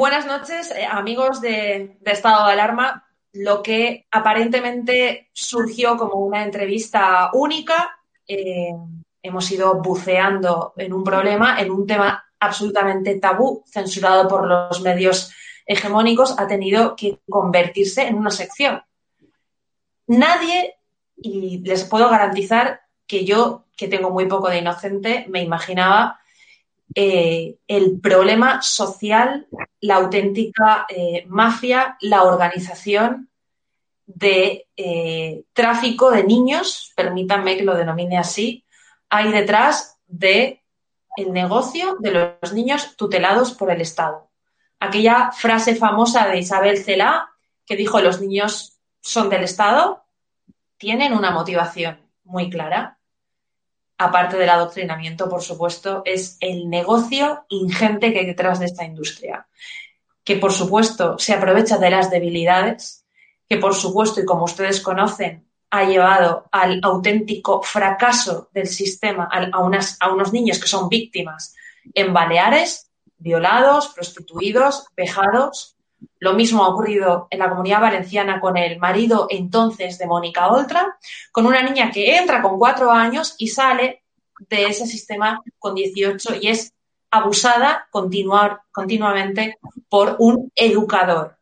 Buenas noches, eh, amigos de, Estado de Alarma. Lo que aparentemente surgió como una entrevista única, eh, hemos ido buceando en un problema, en un tema absolutamente tabú, censurado por los medios hegemónicos, ha tenido que convertirse en una sección. Nadie, y les puedo garantizar que yo, que tengo muy poco de inocente, me imaginaba eh, el problema social, la auténtica eh, mafia, la organización de eh, tráfico de niños, permítanme que lo denomine así, hay detrás de el negocio de los niños tutelados por el Estado. Aquella frase famosa de Isabel Celá que dijo los niños son del Estado, tienen una motivación muy clara aparte del adoctrinamiento, por supuesto, es el negocio ingente que hay detrás de esta industria, que por supuesto se aprovecha de las debilidades, que por supuesto, y como ustedes conocen, ha llevado al auténtico fracaso del sistema a, a unos niños que son víctimas en Baleares, violados, prostituidos, vejados, lo mismo ha ocurrido en la comunidad valenciana con el marido entonces de Mónica Oltra, con una niña que entra con cuatro años y sale de ese sistema con 18 y es abusada continuar, continuamente por un educador.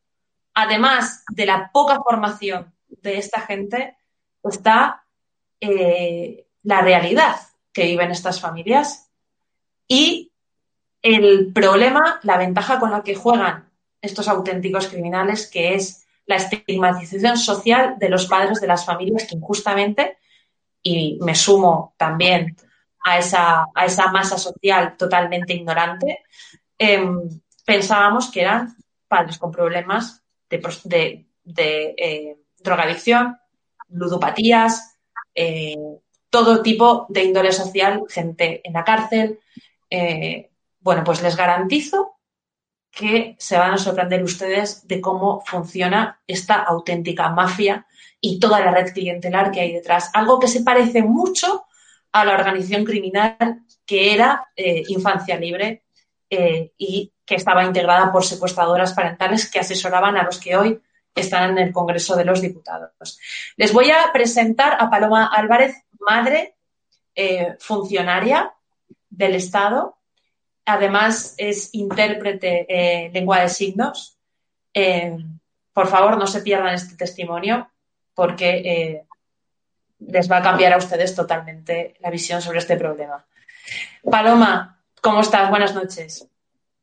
Además de la poca formación de esta gente, está eh, la realidad que viven estas familias y el problema, la ventaja con la que juegan estos auténticos criminales, que es la estigmatización social de los padres de las familias que injustamente, y me sumo también a esa, a esa masa social totalmente ignorante, em, pensábamos que eran padres con problemas de, eh, drogadicción, ludopatías, eh, todo tipo de índole social, gente en la cárcel. Eh, bueno, pues les garantizo que se van a sorprender ustedes de cómo funciona esta auténtica mafia y toda la red clientelar que hay detrás. Algo que se parece mucho a la organización criminal que era eh, Infancia Libre eh, y que estaba integrada por secuestradoras parentales que asesoraban a los que hoy están en el Congreso de los Diputados. Les voy a presentar a Paloma Álvarez, madre eh, funcionaria del Estado, Además, es intérprete en lengua de signos. Eh, por favor, no se pierdan este testimonio porque eh, les va a cambiar a ustedes totalmente la visión sobre este problema. Paloma, ¿cómo estás? Buenas noches.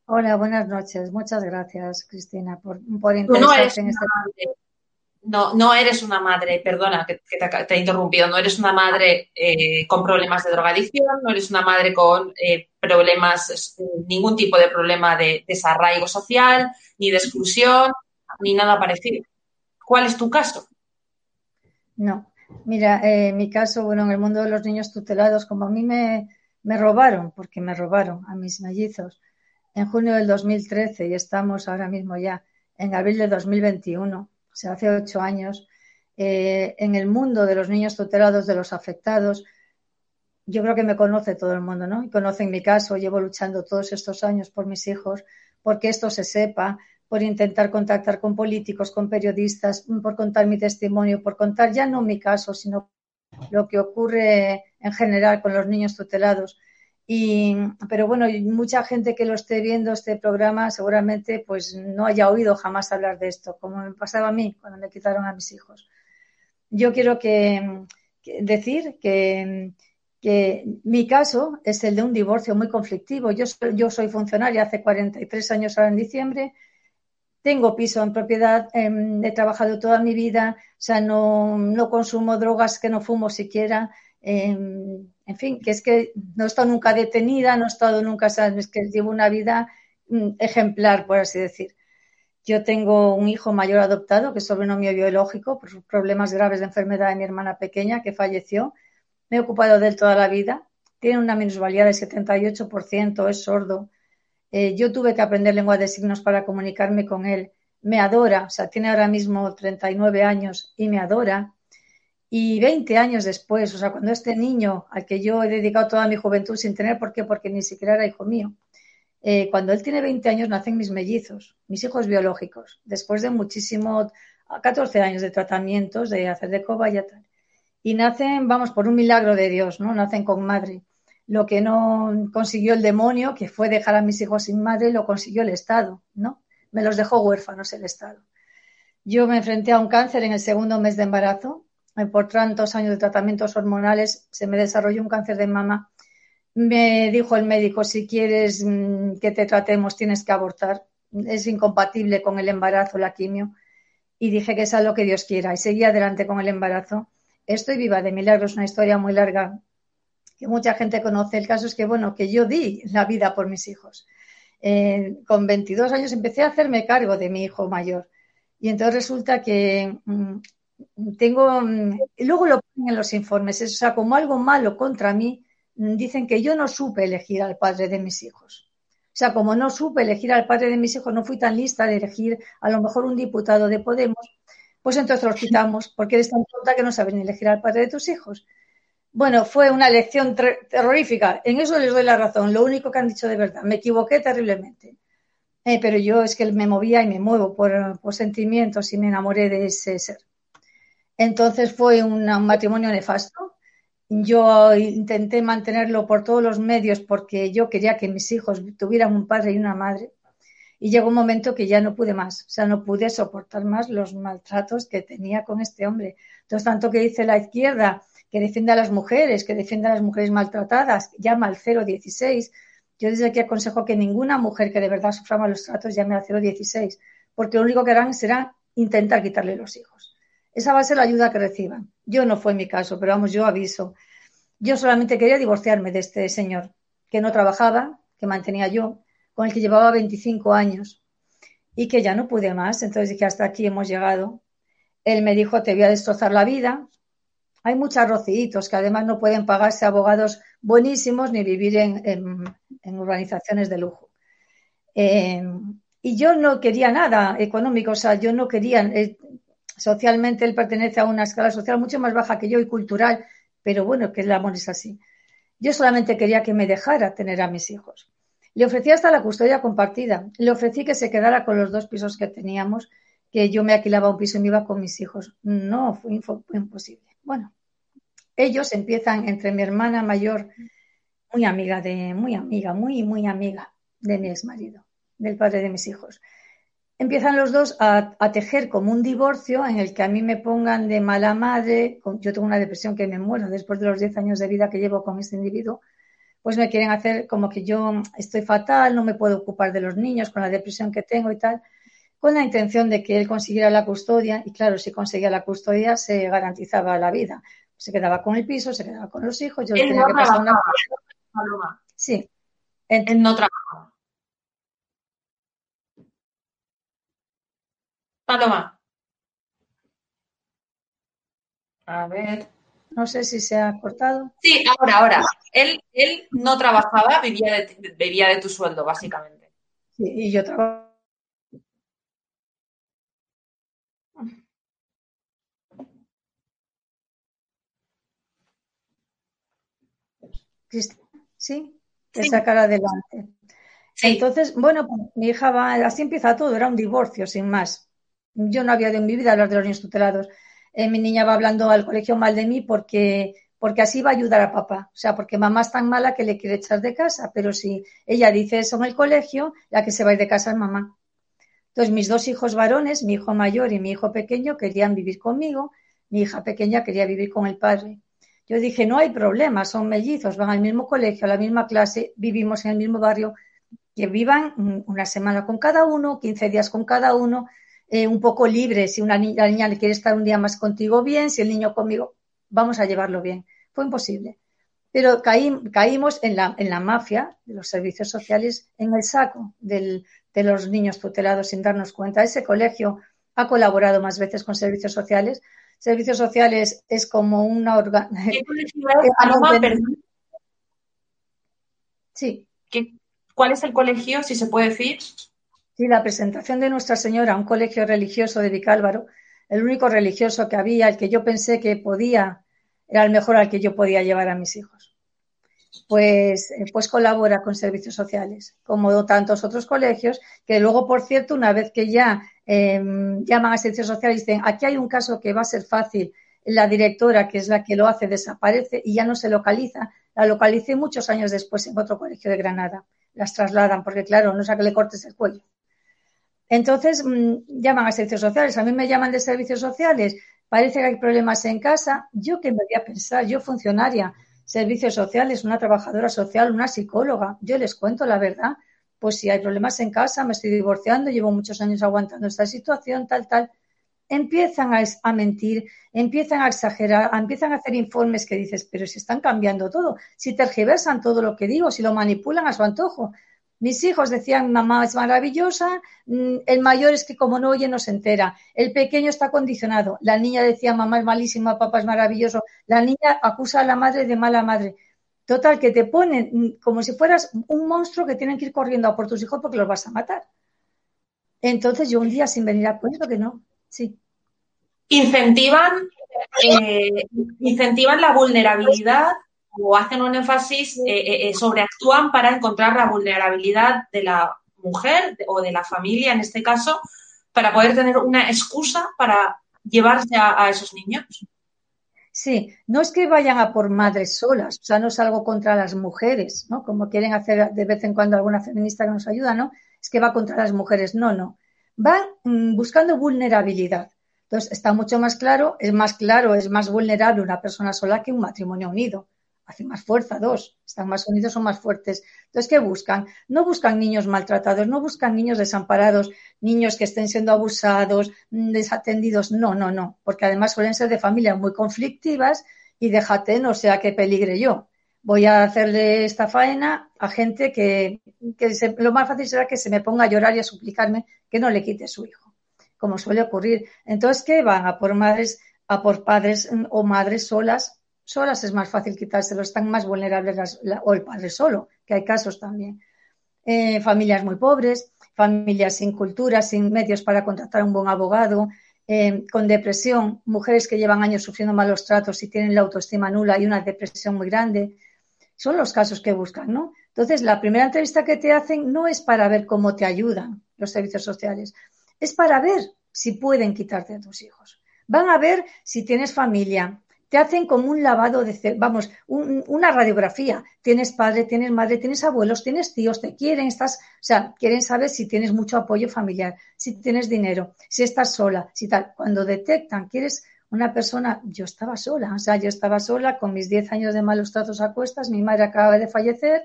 Hola, buenas noches. Muchas gracias, Cristina, por, por interesarte en este no, no eres una madre, perdona que, te, he interrumpido, no eres una madre eh, con problemas de drogadicción, no eres una madre con eh, problemas, ningún tipo de problema de desarraigo social, ni de exclusión, ni nada parecido. ¿Cuál es tu caso? No, mira, eh, mi caso, bueno, en el mundo de los niños tutelados, como a mí me, me robaron, porque me robaron a mis mellizos en junio del 2013 y estamos ahora mismo ya en abril de 2021 o sea, hace ocho años, eh, en el mundo de los niños tutelados, de los afectados, yo creo que me conoce todo el mundo, ¿no? Y conocen mi caso, llevo luchando todos estos años por mis hijos, porque esto se sepa, por intentar contactar con políticos, con periodistas, por contar mi testimonio, por contar ya no mi caso, sino lo que ocurre en general con los niños tutelados. Y, pero bueno, mucha gente que lo esté viendo este programa seguramente pues no haya oído jamás hablar de esto, como me pasaba a mí cuando me quitaron a mis hijos. Yo quiero que, decir que, que, mi caso es el de un divorcio muy conflictivo. Yo, yo soy funcionaria hace 43 años ahora en diciembre, tengo piso en propiedad, em, he trabajado toda mi vida, o sea, no, no consumo drogas, que no fumo siquiera. Em, en fin, que es que no he estado nunca detenida, no he estado nunca, es que llevo una vida mm, ejemplar, por así decir. Yo tengo un hijo mayor adoptado, que es sobrino mío biológico, por problemas graves de enfermedad de mi hermana pequeña, que falleció. Me he ocupado de él toda la vida. Tiene una minusvalía del 78%, es sordo. Eh, yo tuve que aprender lengua de signos para comunicarme con él. Me adora, o sea, tiene ahora mismo 39 años y me adora. Y 20 años después, o sea, cuando este niño al que yo he dedicado toda mi juventud sin tener por qué, porque ni siquiera era hijo mío, eh, cuando él tiene 20 años nacen mis mellizos, mis hijos biológicos, después de muchísimo, 14 años de tratamientos, de hacer de coba y tal. Y nacen, vamos, por un milagro de Dios, ¿no? Nacen con madre. Lo que no consiguió el demonio, que fue dejar a mis hijos sin madre, lo consiguió el Estado, ¿no? Me los dejó huérfanos el Estado. Yo me enfrenté a un cáncer en el segundo mes de embarazo, por tantos años de tratamientos hormonales, se me desarrolló un cáncer de mama. Me dijo el médico, si quieres mm, que te tratemos, tienes que abortar. Es incompatible con el embarazo, la quimio. Y dije que sea lo que Dios quiera. Y seguí adelante con el embarazo. Estoy viva de milagros, una historia muy larga que mucha gente conoce. El caso es que, bueno, que yo di la vida por mis hijos. Eh, con 22 años empecé a hacerme cargo de mi hijo mayor. Y entonces resulta que mm, tengo, mm, luego lo ponen en los informes, o sea, como algo malo contra mí, mm, dicen que yo no supe elegir al padre de mis hijos. O sea, como no supe elegir al padre de mis hijos, no fui tan lista de elegir a lo mejor un diputado de Podemos, pues entonces los quitamos, porque eres tan tonta que no saben elegir al padre de tus hijos. Bueno, fue una elección terrorífica. En eso les doy la razón. Lo único que han dicho de verdad. Me equivoqué terriblemente. Eh, pero yo es que me movía y me muevo por, por sentimientos y me enamoré de ese ser. Entonces fue un, matrimonio nefasto. Yo intenté mantenerlo por todos los medios porque yo quería que mis hijos tuvieran un padre y una madre. Y llegó un momento que ya no pude más, o sea, no pude soportar más los maltratos que tenía con este hombre. Entonces, tanto que dice la izquierda que defiende a las mujeres, que defiende a las mujeres maltratadas, llama al 016. Yo desde aquí aconsejo que ninguna mujer que de verdad sufra malos tratos llame al 016, porque lo único que harán será intentar quitarle los hijos. Esa va a ser la ayuda que reciban. Yo no fue mi caso, pero vamos, yo aviso. Yo solamente quería divorciarme de este señor, que no trabajaba, que mantenía yo, con el que llevaba 25 años y que ya no pude más. Entonces dije, hasta aquí hemos llegado. Él me dijo, te voy a destrozar la vida. Hay muchos rociitos que además no pueden pagarse abogados buenísimos ni vivir en, urbanizaciones de lujo. Eh, y yo no quería nada económico, o sea, yo no quería, eh, socialmente él pertenece a una escala social mucho más baja que yo y cultural, pero bueno, que el amor es así. Yo solamente quería que me dejara tener a mis hijos. Le ofrecí hasta la custodia compartida. Le ofrecí que se quedara con los dos pisos que teníamos, que yo me alquilaba un piso y me iba con mis hijos. No, fue, imposible. Bueno, ellos empiezan entre mi hermana mayor, muy amiga de, muy amiga, muy, muy amiga de mi ex marido, del padre de mis hijos empiezan los dos a, tejer como un divorcio en el que a mí me pongan de mala madre, yo tengo una depresión que me muero después de los 10 años de vida que llevo con este individuo, pues me quieren hacer como que yo estoy fatal, no me puedo ocupar de los niños con la depresión que tengo y tal, con la intención de que él consiguiera la custodia y claro, si conseguía la custodia se garantizaba la vida. Se quedaba con el piso, se quedaba con los hijos, yo tenía que pasar una... Sí. Él no trabaja. Paloma. A ver. No sé si se ha cortado. Sí, ahora, ahora. Él, él no trabajaba, vivía de, vivía de tu sueldo, básicamente. Sí, y yo trabajo. ¿Sí? De sacar adelante. Entonces, bueno, pues, mi hija va, así empieza todo, era un divorcio, sin más yo no había de mi vida hablar de los niños tutelados. Eh, mi niña va hablando al colegio mal de mí porque, porque así va a ayudar a papá. O sea, porque mamá es tan mala que le quiere echar de casa, pero si ella dice eso en el colegio, la que se va a ir de casa es mamá. Entonces, mis dos hijos varones, mi hijo mayor y mi hijo pequeño, querían vivir conmigo, mi hija pequeña quería vivir con el padre. Yo dije, no hay problema, son mellizos, van al mismo colegio, a la misma clase, vivimos en el mismo barrio, que vivan una semana con cada uno, 15 días con cada uno, eh, un poco libre. Si una niña, la niña quiere estar un día más contigo, bien, si el niño conmigo, vamos a llevarlo bien. Fue imposible. Pero caímos en la, en la mafia de los servicios sociales, en el saco de los niños tutelados sin darnos cuenta. Ese colegio ha colaborado más veces con servicios sociales, servicios sociales es como una organización. Sí. ¿Cuál es el colegio, si se puede decir? Sí, la presentación de Nuestra Señora, un colegio religioso de Vicálvaro, el único religioso que había, el que yo pensé que podía, era el mejor al que yo podía llevar a mis hijos. Pues, eh, pues colabora con servicios sociales, como tantos otros colegios, que luego, por cierto, una vez que ya Em, llaman a servicios sociales dicen, aquí hay un caso que va a ser fácil, la directora, que es la que lo hace, desaparece y ya no se localiza. La localicé muchos años después en otro colegio de Granada. Las trasladan porque, claro, no es a que le cortes el cuello. Entonces, mm, llaman a servicios sociales. A mí me llaman de servicios sociales. Parece que hay problemas en casa. Yo que me voy a pensar, yo funcionaria, servicios sociales, una trabajadora social, una psicóloga. Yo les cuento la verdad pues si hay problemas en casa, me estoy divorciando, llevo muchos años aguantando esta situación, tal, tal, empiezan a, mentir, empiezan a exagerar, empiezan a hacer informes que dices, pero si están cambiando todo, si tergiversan todo lo que digo, si lo manipulan a su antojo. Mis hijos decían, mamá es maravillosa, mm, el mayor es que como no oye no se entera, el pequeño está condicionado, la niña decía, mamá es malísima, papá es maravilloso, la niña acusa a la madre de mala madre. Total, que te ponen mm, como si fueras un monstruo que tienen que ir corriendo a por tus hijos porque los vas a matar. Entonces yo un día sin venir a cuento que no, sí. Incentivan, eh, incentivan la vulnerabilidad o hacen un énfasis, eh, eh, sobreactúan para encontrar la vulnerabilidad de la mujer o de la familia en este caso, para poder tener una excusa para llevarse a esos niños. Sí, no es que vayan a por madres solas, o sea, no es algo contra las mujeres, ¿no? Como quieren hacer de vez en cuando alguna feminista que nos ayuda, ¿no? Es que va contra las mujeres, no, no. Van mm, buscando vulnerabilidad. Entonces, está mucho más claro, es más claro, es más vulnerable una persona sola que un matrimonio unido hace más fuerza, dos, están más unidos, son más fuertes. Entonces, ¿qué buscan? No buscan niños maltratados, no buscan niños desamparados, niños que estén siendo abusados, mm, desatendidos, no, no, no, porque además suelen ser de familias muy conflictivas y déjate, no sea que peligre yo. Voy a hacerle esta faena a gente que, lo más fácil será que se me ponga a llorar y a suplicarme que no le quite su hijo, como suele ocurrir. Entonces, ¿qué van? A por madres, a por padres mm, o madres solas solas es más fácil quitárselo, están más vulnerables o el padre solo, que hay casos también. Eh, familias muy pobres, familias sin cultura, sin medios para contratar a un buen abogado, eh, con depresión, mujeres que llevan años sufriendo malos tratos y tienen la autoestima nula y una depresión muy grande. Son los casos que buscan, ¿no? Entonces, la primera entrevista que te hacen no es para ver cómo te ayudan los servicios sociales, es para ver si pueden quitarte a tus hijos. Van a ver si tienes familia, te hacen como un lavado de, vamos, una radiografía. Tienes padre, tienes madre, tienes abuelos, tienes tíos, te quieren, estás, o sea, quieren saber si tienes mucho apoyo familiar, si tienes dinero, si estás sola, si tal. Cuando detectan que eres una persona, yo estaba sola, o sea, yo estaba sola con mis 10 años de malos tratos a cuestas, mi madre acaba de fallecer,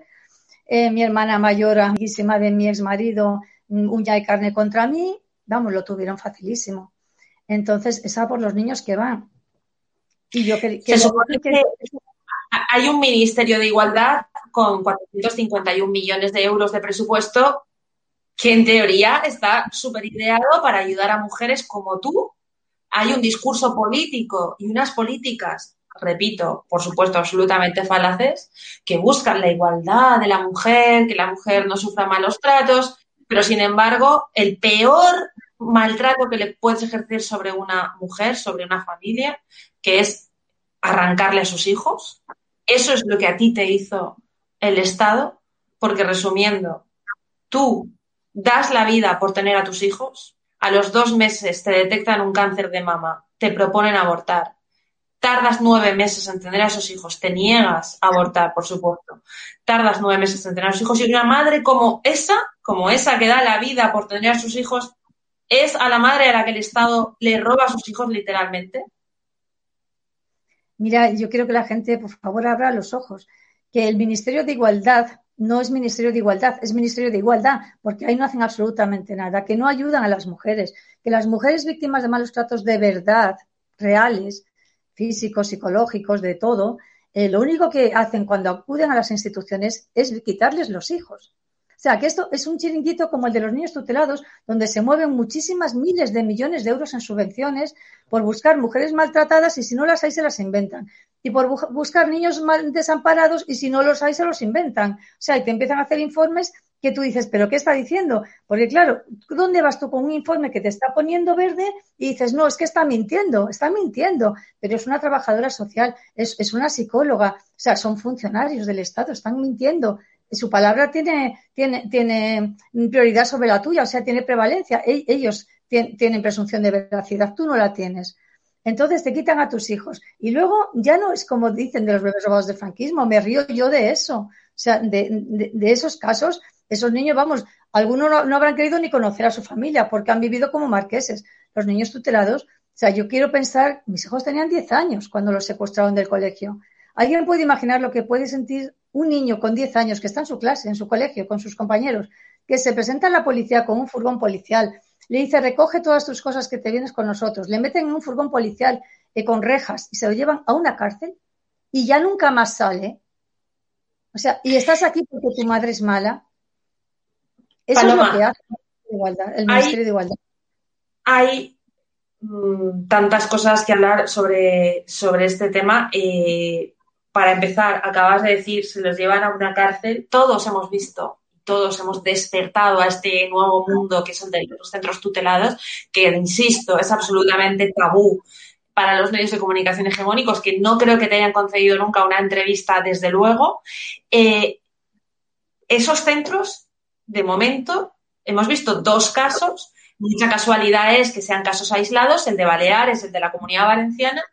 eh, mi hermana mayor, amiguísima de mi ex marido, uña y carne contra mí, vamos, lo tuvieron facilísimo. Entonces, esa por los niños que van se supone que hay un Ministerio de Igualdad con 451 millones de euros de presupuesto que en teoría está súper ideado para ayudar a mujeres como tú. Hay un discurso político y unas políticas, repito, por supuesto, absolutamente falaces, que buscan la igualdad de la mujer, que la mujer no sufra malos tratos, pero sin embargo, el peor maltrato que le puedes ejercer sobre una mujer, sobre una familia, que es arrancarle a sus hijos. Eso es lo que a ti te hizo el Estado, porque resumiendo, tú das la vida por tener a tus hijos, a los dos meses te detectan un cáncer de mama, te proponen abortar, tardas nueve meses en tener a esos hijos, te niegas a abortar, por supuesto, tardas nueve meses en tener a sus hijos y una madre como esa, como esa que da la vida por tener a sus hijos, es a la madre a la que el Estado le roba a sus hijos literalmente. Mira, yo quiero que la gente, por favor, abra los ojos, que el Ministerio de Igualdad no es Ministerio de Igualdad, es Ministerio de Igualdad, porque ahí no hacen absolutamente nada, que no ayudan a las mujeres, que las mujeres víctimas de malos tratos de verdad, reales, físicos, psicológicos, de todo, eh, lo único que hacen cuando acuden a las instituciones es quitarles los hijos. Sea, que esto es un chiringuito como el de los niños tutelados, donde se mueven muchísimas miles de millones de euros en subvenciones por buscar mujeres maltratadas y si no las hay se las inventan. Y por buscar niños mal desamparados y si no los hay se los inventan. O sea, y te empiezan a hacer informes que tú dices, ¿pero qué está diciendo? Porque claro, ¿dónde vas tú con un informe que te está poniendo verde y dices, no, es que está mintiendo, está mintiendo, pero es una trabajadora social, es, es una psicóloga, o sea, son funcionarios del Estado, están mintiendo su palabra tiene, tiene, tiene prioridad sobre la tuya, o sea, tiene prevalencia. E, ellos tienen presunción de veracidad, tú no la tienes. Entonces te quitan a tus hijos. Y luego ya no es como dicen de los bebés robados de franquismo, me río yo de eso. O sea, de, esos casos, esos niños, vamos, algunos no, no, habrán querido ni conocer a su familia porque han vivido como marqueses. Los niños tutelados, o sea, yo quiero pensar, mis hijos tenían 10 años cuando los secuestraron del colegio. ¿Alguien puede imaginar lo que puede sentir un niño con 10 años que está en su clase, en su colegio, con sus compañeros, que se presenta a la policía con un furgón policial, le dice recoge todas tus cosas que te vienes con nosotros, le meten en un furgón policial eh, con rejas y se lo llevan a una cárcel y ya nunca más sale. O sea, y estás aquí porque tu madre es mala. Eso es lo que hace el Ministerio de Igualdad. Hay mm, tantas cosas que hablar sobre, sobre este tema. Eh, para empezar, acabas de decir, se los llevan a una cárcel, todos hemos visto, todos hemos despertado a este nuevo mundo que son de los centros tutelados, que, insisto, es absolutamente tabú para los medios de comunicación hegemónicos, que no creo que te hayan concedido nunca una entrevista, desde luego. Eh, esos centros, de momento, hemos visto dos casos Mucha casualidad es que sean casos aislados, el de Baleares, el de la Comunidad Valenciana,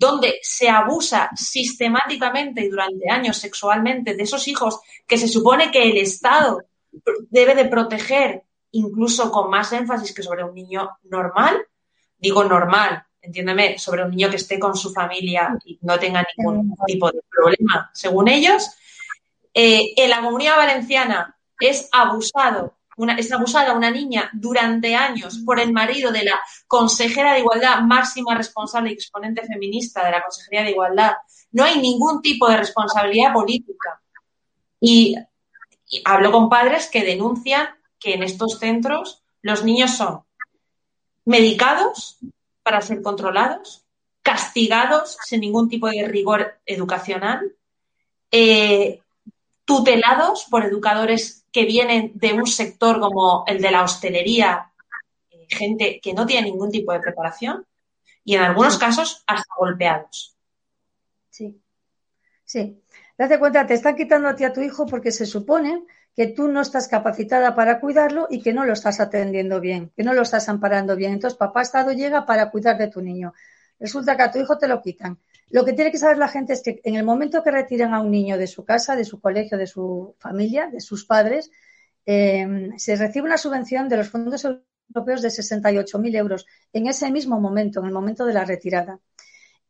donde se abusa sistemáticamente y durante años sexualmente de esos hijos que se supone que el Estado debe de proteger incluso con más énfasis que sobre un niño normal. Digo normal, entiéndeme, sobre un niño que esté con su familia y no tenga ningún tipo de problema, según ellos. Eh, en la comunidad valenciana es abusado es abusada una niña durante años por el marido de la consejera de Igualdad, máxima responsable y exponente feminista de la Consejería de Igualdad, no hay ningún tipo de responsabilidad política. Y, hablo con padres que denuncian que en estos centros los niños son medicados para ser controlados, castigados sin ningún tipo de rigor educacional, eh, tutelados por educadores que vienen de un sector como el de la hostelería, eh, gente que no tiene ningún tipo de preparación y en algunos casos hasta golpeados. Sí, sí. Date cuenta, te están quitando a ti a tu hijo porque se supone que tú no estás capacitada para cuidarlo y que no lo estás atendiendo bien, que no lo estás amparando bien. Entonces, papá Estado llega para cuidar de tu niño. Resulta que a tu hijo te lo quitan. Lo que tiene que saber la gente es que en el momento que retiran a un niño de su casa, de su colegio, de su familia, de sus padres, eh, se recibe una subvención de los fondos europeos de 68.000 euros en ese mismo momento, en el momento de la retirada.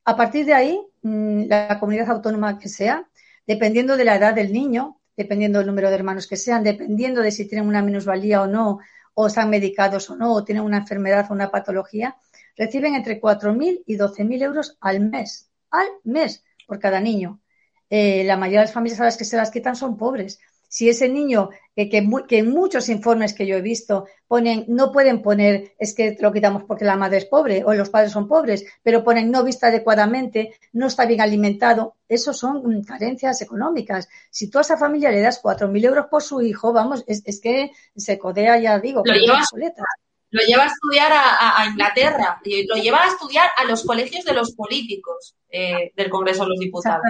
A partir de ahí, mm, la comunidad autónoma que sea, dependiendo de la edad del niño, dependiendo del número de hermanos que sean, dependiendo de si tienen una minusvalía o no, o están medicados o no, o tienen una enfermedad o una patología, reciben entre 4.000 y 12.000 euros al mes al mes por cada niño. Eh, la mayoría de las familias a las que se las quitan son pobres. Si ese niño, que, que, en muchos informes que yo he visto ponen, no pueden poner, es que lo quitamos porque la madre es pobre o los padres son pobres, pero ponen no vista adecuadamente, no está bien alimentado, eso son carencias económicas. Si tú a esa familia le das 4.000 euros por su hijo, vamos, es, que se codea, ya digo, lo lo lleva a estudiar a, Inglaterra, lo lleva a estudiar a los colegios de los políticos eh, del Congreso de los Diputados.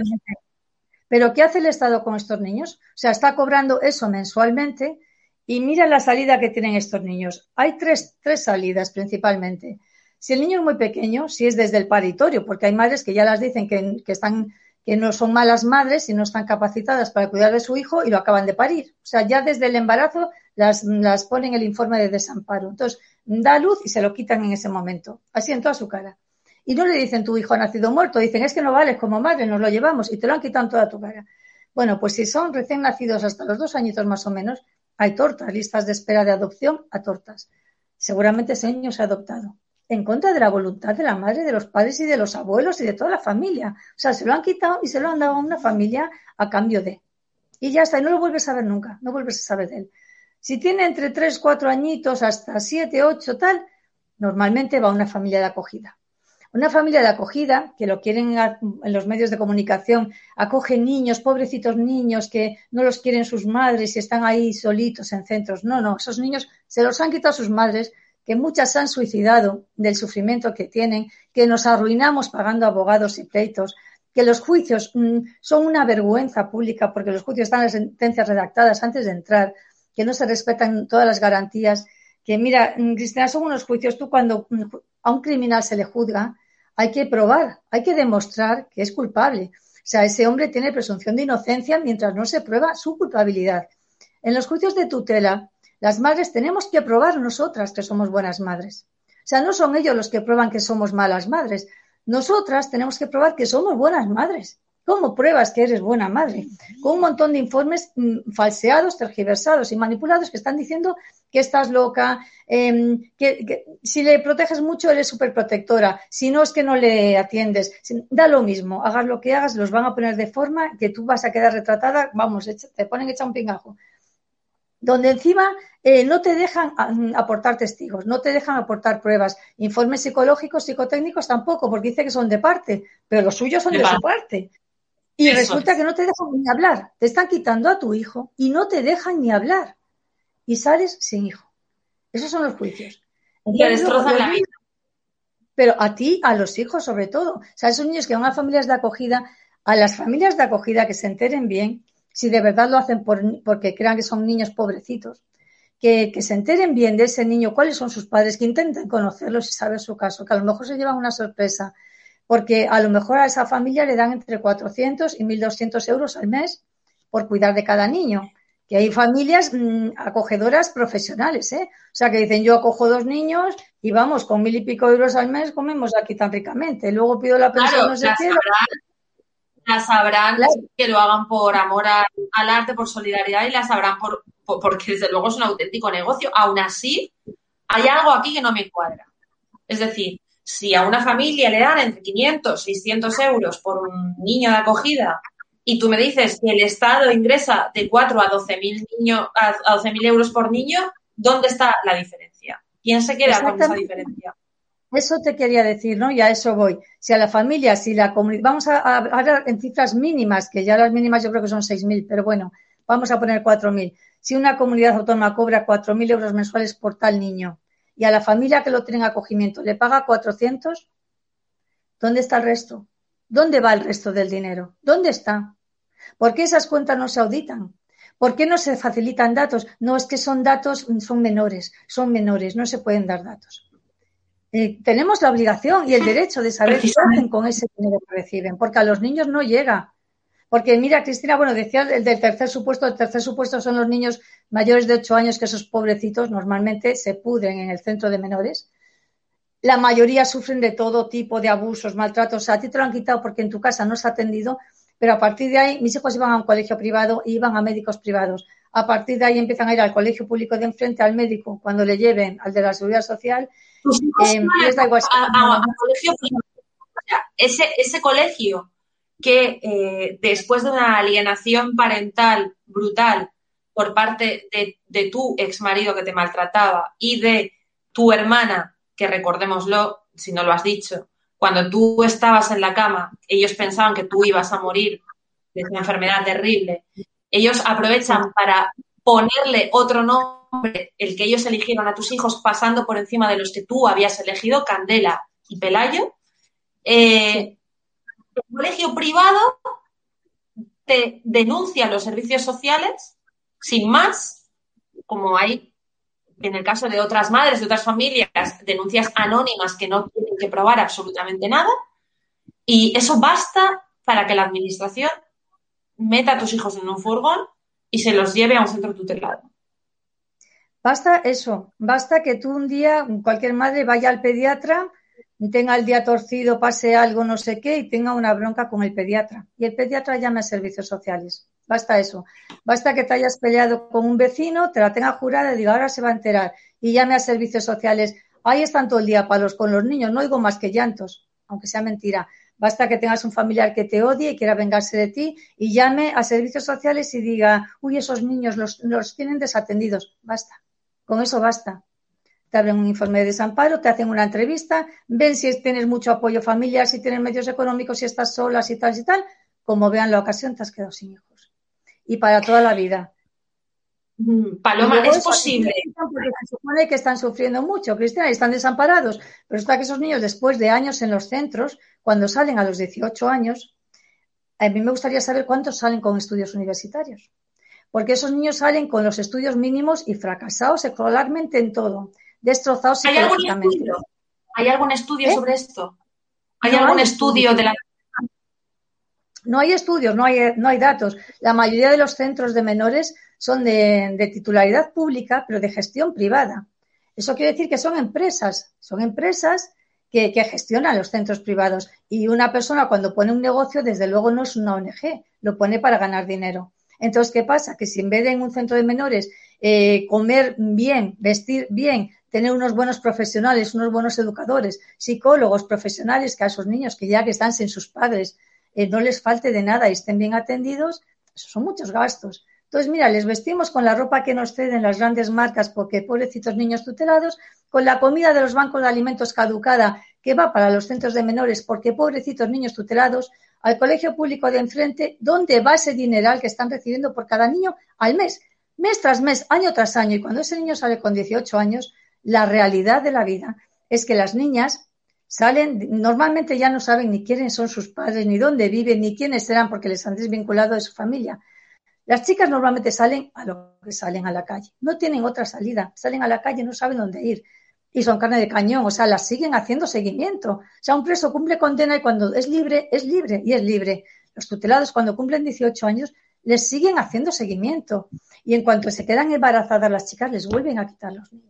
Pero ¿qué hace el Estado con estos niños? O sea, está cobrando eso mensualmente y mira la salida que tienen estos niños. Hay tres, tres salidas principalmente. Si el niño es muy pequeño, si es desde el paritorio, porque hay madres que ya las dicen que, están que no son malas madres y no están capacitadas para cuidar de su hijo y lo acaban de parir. O sea, ya desde el embarazo las, las ponen el informe de desamparo. Entonces, da luz y se lo quitan en ese momento, así en toda su cara. Y no le dicen tu hijo ha nacido muerto, dicen es que no vales como madre, nos lo llevamos y te lo han quitado en toda tu cara. Bueno, pues si son recién nacidos hasta los dos añitos más o menos, hay tortas, listas de espera de adopción a tortas. Seguramente ese niño se ha adoptado en contra de la voluntad de la madre, de los padres y de los abuelos y de toda la familia. O sea, se lo han quitado y se lo han dado a una familia a cambio de. Y ya está, y no lo vuelves a ver nunca, no vuelves a saber de él. Si tiene entre 3, 4 añitos hasta 7, 8, tal, normalmente va a una familia de acogida. Una familia de acogida, que lo quieren en los medios de comunicación, acoge niños, pobrecitos niños que no los quieren sus madres y están ahí solitos en centros. No, no, esos niños se los han quitado sus madres que muchas han suicidado del sufrimiento que tienen, que nos arruinamos pagando abogados y pleitos, que los juicios mm, son una vergüenza pública porque los juicios están las sentencias redactadas antes de entrar, que no se respetan todas las garantías, que mira, mm, Cristina, son unos juicios, tú cuando mm, a un criminal se le juzga, hay que probar, hay que demostrar que es culpable. O sea, ese hombre tiene presunción de inocencia mientras no se prueba su culpabilidad. En los juicios de tutela, las madres tenemos que probar nosotras que somos buenas madres. O sea, no son ellos los que prueban que somos malas madres. Nosotras tenemos que probar que somos buenas madres. ¿Cómo pruebas que eres buena madre? Con un montón de informes mm, falseados, tergiversados y manipulados que están diciendo que estás loca, em, que, si le proteges mucho eres protectora. si no es que no le atiendes. Da lo mismo, hagas lo que hagas, los van a poner de forma que tú vas a quedar retratada, vamos, te ponen hecha un pingajo donde encima eh, no te dejan mm, aportar testigos, no te dejan aportar pruebas, informes psicológicos, psicotécnicos tampoco, porque dice que son de parte, pero los suyos son de, su parte. Y resulta que no te dejan ni hablar, te están quitando a tu hijo y no te dejan ni hablar. Y sales sin hijo. Esos son los juicios. Pero a ti, a los hijos sobre todo. O sea, esos niños que van a familias de acogida, a las familias de acogida que se enteren bien si de verdad lo hacen porque crean que son niños pobrecitos, que, se enteren bien de ese niño, cuáles son sus padres, que intenten conocerlos y saber su caso, que a lo mejor se llevan una sorpresa, porque a lo mejor a esa familia le dan entre 400 y 1.200 euros al mes por cuidar de cada niño. Que hay familias mm, acogedoras profesionales, ¿eh? O sea, que dicen, yo acojo dos niños y vamos, con mil y pico euros al mes comemos aquí tan ricamente. Luego pido la pensión, no sé qué las sabrán que lo hagan por amor al arte, por solidaridad y las sabrán por, porque desde luego es un auténtico negocio. Aún así, hay algo aquí que no me cuadra. Es decir, si a una familia le dan entre 500, 600 euros por un niño de acogida y tú me dices que el Estado ingresa de 4 a 12 mil a 12 euros por niño, ¿dónde está la diferencia? ¿Quién se queda con esa diferencia? Eso te quería decir, ¿no? Y a eso voy. Si a la familia, si la comunidad, vamos a hablar en cifras mínimas, que ya las mínimas yo creo que son 6.000, pero bueno, vamos a poner 4.000. Si una comunidad autónoma cobra 4.000 euros mensuales por tal niño y a la familia que lo tiene en acogimiento le paga 400, ¿dónde está el resto? ¿Dónde va el resto del dinero? ¿Dónde está? ¿Por qué esas cuentas no se auditan? ¿Por qué no se facilitan datos? No, es que son datos, son menores, son menores, no se pueden dar datos. Eh, tenemos la obligación y el derecho de saber qué hacen con ese dinero que reciben, porque a los niños no llega. Porque mira, Cristina, bueno, decía el del tercer supuesto, el tercer supuesto son los niños mayores de 8 años que esos pobrecitos normalmente se pudren en el centro de menores. La mayoría sufren de todo tipo de abusos, maltratos. a ti te lo han quitado porque en tu casa no se ha atendido, pero a partir de ahí mis hijos iban a un colegio privado y iban a médicos privados. A partir de ahí empiezan a ir al colegio público de enfrente, al médico, cuando le lleven al de la seguridad social ese, ese colegio que eh, después de una alienación parental brutal por parte de, tu ex marido que te maltrataba y de tu hermana, que recordémoslo, si no lo has dicho, cuando tú estabas en la cama, ellos pensaban que tú ibas a morir de una enfermedad terrible. Ellos aprovechan para ponerle otro nombre el que ellos eligieron a tus hijos pasando por encima de los que tú habías elegido, Candela y Pelayo, eh, el colegio privado te denuncia los servicios sociales sin más, como hay en el caso de otras madres, de otras familias, denuncias anónimas que no tienen que probar absolutamente nada. Y eso basta para que la administración meta a tus hijos en un furgón y se los lleve a un centro tutelado. Basta eso, basta que tú un día, cualquier madre vaya al pediatra, tenga el día torcido, pase algo, no sé qué, y tenga una bronca con el pediatra. Y el pediatra llame a servicios sociales. Basta eso. Basta que te hayas peleado con un vecino, te la tenga jurada y diga, ahora se va a enterar. Y llame a servicios sociales. Ahí están todo el día palos con los niños, no oigo más que llantos, aunque sea mentira. Basta que tengas un familiar que te odie y quiera vengarse de ti y llame a servicios sociales y diga, uy, esos niños los, los tienen desatendidos. Basta. Con eso basta. Te abren un informe de desamparo, te hacen una entrevista, ven si tienes mucho apoyo familiar, si tienes medios económicos, si estás sola, si tal, si tal. Como vean la ocasión, te has quedado sin hijos. Y para toda la vida. Mm, Paloma, es posible. Porque se supone que están sufriendo mucho, Cristina, y están desamparados. Pero está que esos niños, después de años en los centros, cuando salen a los 18 años, a mí me gustaría saber cuántos salen con estudios universitarios porque esos niños salen con los estudios mínimos y fracasados escolarmente en todo, destrozados ¿Hay algún estudio? ¿Hay algún estudio ¿Eh? sobre esto? ¿Hay algún estudio de la no hay estudios, no hay, no hay datos. La mayoría de los centros de menores son de, titularidad pública, pero de gestión privada. Eso quiere decir que son empresas, son empresas que, que, gestionan los centros privados. Y una persona cuando pone un negocio, desde luego no es una ONG, lo pone para ganar dinero. Entonces, ¿qué pasa? Que si en vez de en un centro de menores eh, comer bien, vestir bien, tener unos buenos profesionales, unos buenos educadores, psicólogos profesionales, que a esos niños que ya que están sin sus padres eh, no les falte de nada y estén bien atendidos, son muchos gastos. Entonces, mira, les vestimos con la ropa que nos ceden las grandes marcas porque pobrecitos niños tutelados, con la comida de los bancos de alimentos caducada que va para los centros de menores porque pobrecitos niños tutelados, al colegio público de enfrente, ¿dónde va ese dineral que están recibiendo por cada niño al mes? Mes tras mes, año tras año. Y cuando ese niño sale con 18 años, la realidad de la vida es que las niñas salen, normalmente ya no saben ni quiénes son sus padres, ni dónde viven, ni quiénes serán porque les han desvinculado de su familia. Las chicas normalmente salen a lo que salen a la calle. No tienen otra salida. Salen a la calle, no saben dónde ir y son carne de cañón, o sea, las siguen haciendo seguimiento. O sea, un preso cumple condena y cuando es libre, es libre y es libre. Los tutelados cuando cumplen 18 años les siguen haciendo seguimiento y en cuanto se quedan embarazadas las chicas les vuelven a quitar los niños.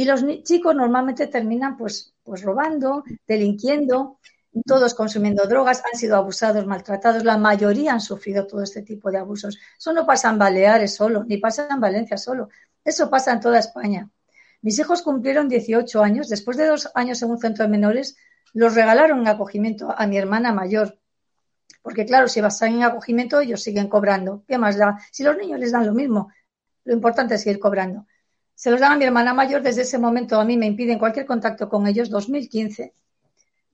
Y los chicos normalmente terminan pues, pues robando, delinquiendo, todos consumiendo drogas, han sido abusados, maltratados, la mayoría han sufrido todo este tipo de abusos. Eso no pasa en Baleares solo, ni pasa en Valencia solo, eso pasa en toda España. Mis hijos cumplieron 18 años. Después de dos años en un centro de menores, los regalaron en acogimiento a mi hermana mayor. Porque claro, si vas en acogimiento, ellos siguen cobrando. ¿Qué más da? Si los niños les dan lo mismo, lo importante es seguir cobrando. Se los dan a mi hermana mayor. Desde ese momento a mí me impiden cualquier contacto con ellos, 2015.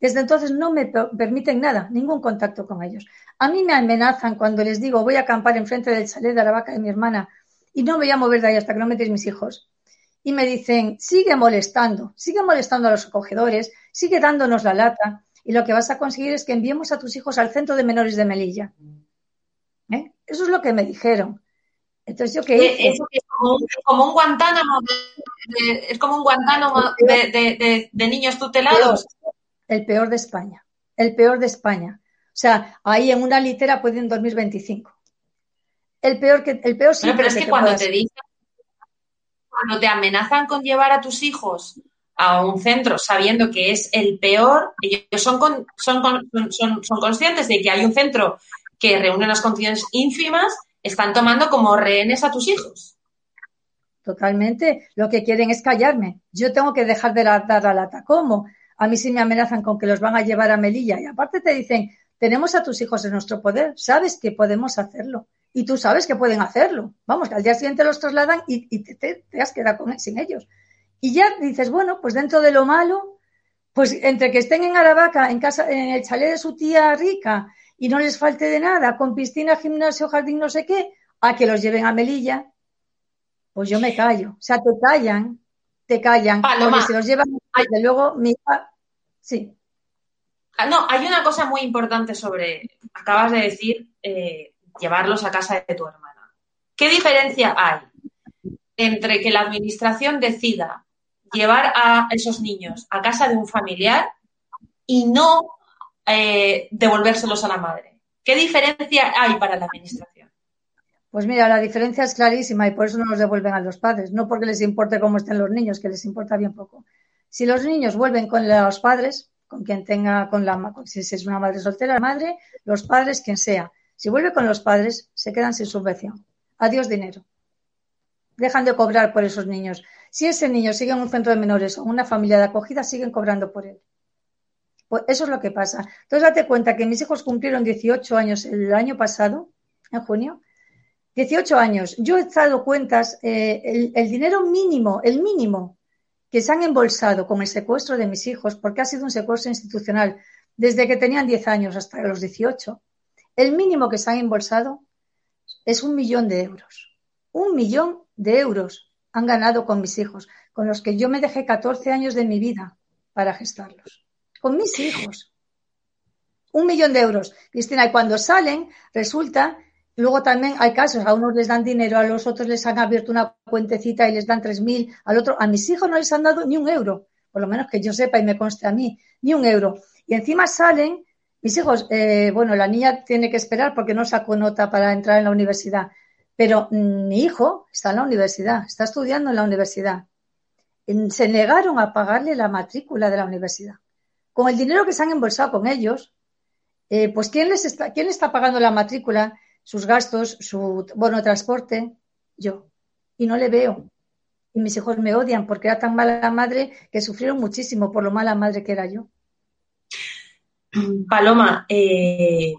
Desde entonces no me permiten nada, ningún contacto con ellos. A mí me amenazan cuando les digo voy a acampar enfrente del chalet de la vaca de mi hermana y no me voy a mover de ahí hasta que no metéis mis hijos y me dicen, sigue molestando, sigue molestando a los acogedores, sigue dándonos la lata y lo que vas a conseguir es que enviemos a tus hijos al centro de menores de Melilla. ¿Eh? Eso es lo que me dijeron. Entonces, ¿yo qué hice? Es, como, un Guantánamo, de, es como un Guantánamo de, niños tutelados. El peor de España, el peor de España. O sea, ahí en una litera pueden dormir 25. El peor que el peor pero es que, cuando te dicen cuando te amenazan con llevar a tus hijos a un centro sabiendo que es el peor, ellos son, son, son, son conscientes de que hay un centro que reúne unas condiciones ínfimas, están tomando como rehenes a tus hijos. Totalmente. Lo que quieren es callarme. Yo tengo que dejar de dar la lata. ¿Cómo? A mí sí me amenazan con que los van a llevar a Melilla. Y aparte te dicen, tenemos a tus hijos en nuestro poder, sabes que podemos hacerlo y tú sabes que pueden hacerlo. Vamos, que al día siguiente los trasladan y, te, has quedado con, sin ellos. Y ya dices, bueno, pues dentro de lo malo, pues entre que estén en Aravaca, en casa, en el chalet de su tía rica y no les falte de nada, con piscina, gimnasio, jardín, no sé qué, a que los lleven a Melilla, pues yo me callo. O sea, te callan, te callan. Porque si los llevan, desde luego, mi sí. Ah, no, hay una cosa muy importante sobre, acabas de decir, eh, llevarlos a casa de tu hermana. ¿Qué diferencia hay entre que la administración decida llevar a esos niños a casa de un familiar y no eh, devolvérselos a la madre? ¿Qué diferencia hay para la administración? Pues mira, la diferencia es clarísima y por eso no los devuelven a los padres, no porque les importe cómo estén los niños, que les importa bien poco. Si los niños vuelven con los padres, con quien tenga, con la, si es una madre soltera, la madre, los padres, quien sea. Si vuelve con los padres, se quedan sin subvención. Adiós dinero. Dejan de cobrar por esos niños. Si ese niño sigue en un centro de menores o una familia de acogida, siguen cobrando por él. Pues eso es lo que pasa. Entonces, date cuenta que mis hijos cumplieron 18 años el año pasado, en junio. 18 años. Yo he dado cuentas, eh, el, el dinero mínimo, el mínimo que se han embolsado con el secuestro de mis hijos, porque ha sido un secuestro institucional desde que tenían 10 años hasta los 18, el mínimo que se han embolsado es un millón de euros. Un millón de euros han ganado con mis hijos, con los que yo me dejé 14 años de mi vida para gestarlos. Con mis hijos. Un millón de euros. Cristina, y cuando salen, resulta Luego también hay casos, a unos les dan dinero, a los otros les han abierto una cuentecita y les dan tres mil, al otro, a mis hijos no les han dado ni un euro, por lo menos que yo sepa y me conste a mí, ni un euro. Y encima salen, mis hijos, eh, bueno, la niña tiene que esperar porque no sacó nota para entrar en la universidad, pero mi hijo está en la universidad, está estudiando en la universidad. Se negaron a pagarle la matrícula de la universidad. Con el dinero que se han embolsado con ellos, eh, pues ¿quién les está, quién está pagando la matrícula? sus gastos, su bono de transporte, yo. Y no le veo. Y mis hijos me odian porque era tan mala madre que sufrieron muchísimo por lo mala madre que era yo. Paloma, eh,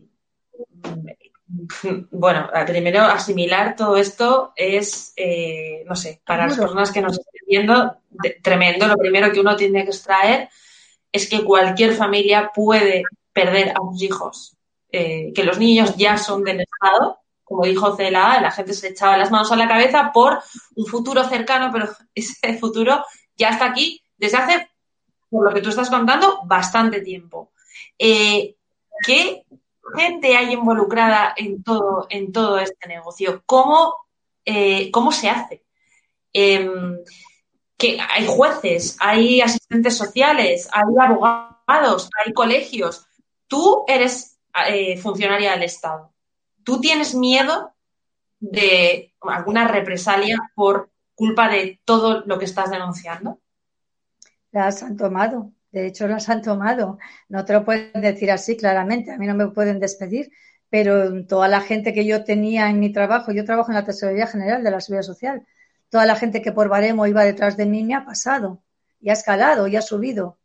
bueno, primero asimilar todo esto es, eh, no sé, para las personas que nos estén viendo, tremendo. Lo primero que uno tiene que extraer es que cualquier familia puede perder a sus hijos eh, que los niños ya son del Estado, como dijo Cela, la gente se echaba las manos a la cabeza por un futuro cercano, pero ese futuro ya está aquí desde hace, por lo que tú estás contando, bastante tiempo. Eh, ¿Qué gente hay involucrada en todo, este negocio? ¿Cómo, eh, cómo se hace? Que hay jueces, hay asistentes sociales, hay abogados, hay colegios. Tú eres eh, funcionaria del Estado. ¿Tú tienes miedo de alguna represalia por culpa de todo lo que estás denunciando? Las han tomado, de hecho las han tomado. No te lo pueden decir así claramente, a mí no me pueden despedir, pero toda la gente que yo tenía en mi trabajo, yo trabajo en la Tesorería General de la Seguridad Social, toda la gente que por baremo iba detrás de mí me ha pasado y ha escalado y ha subido.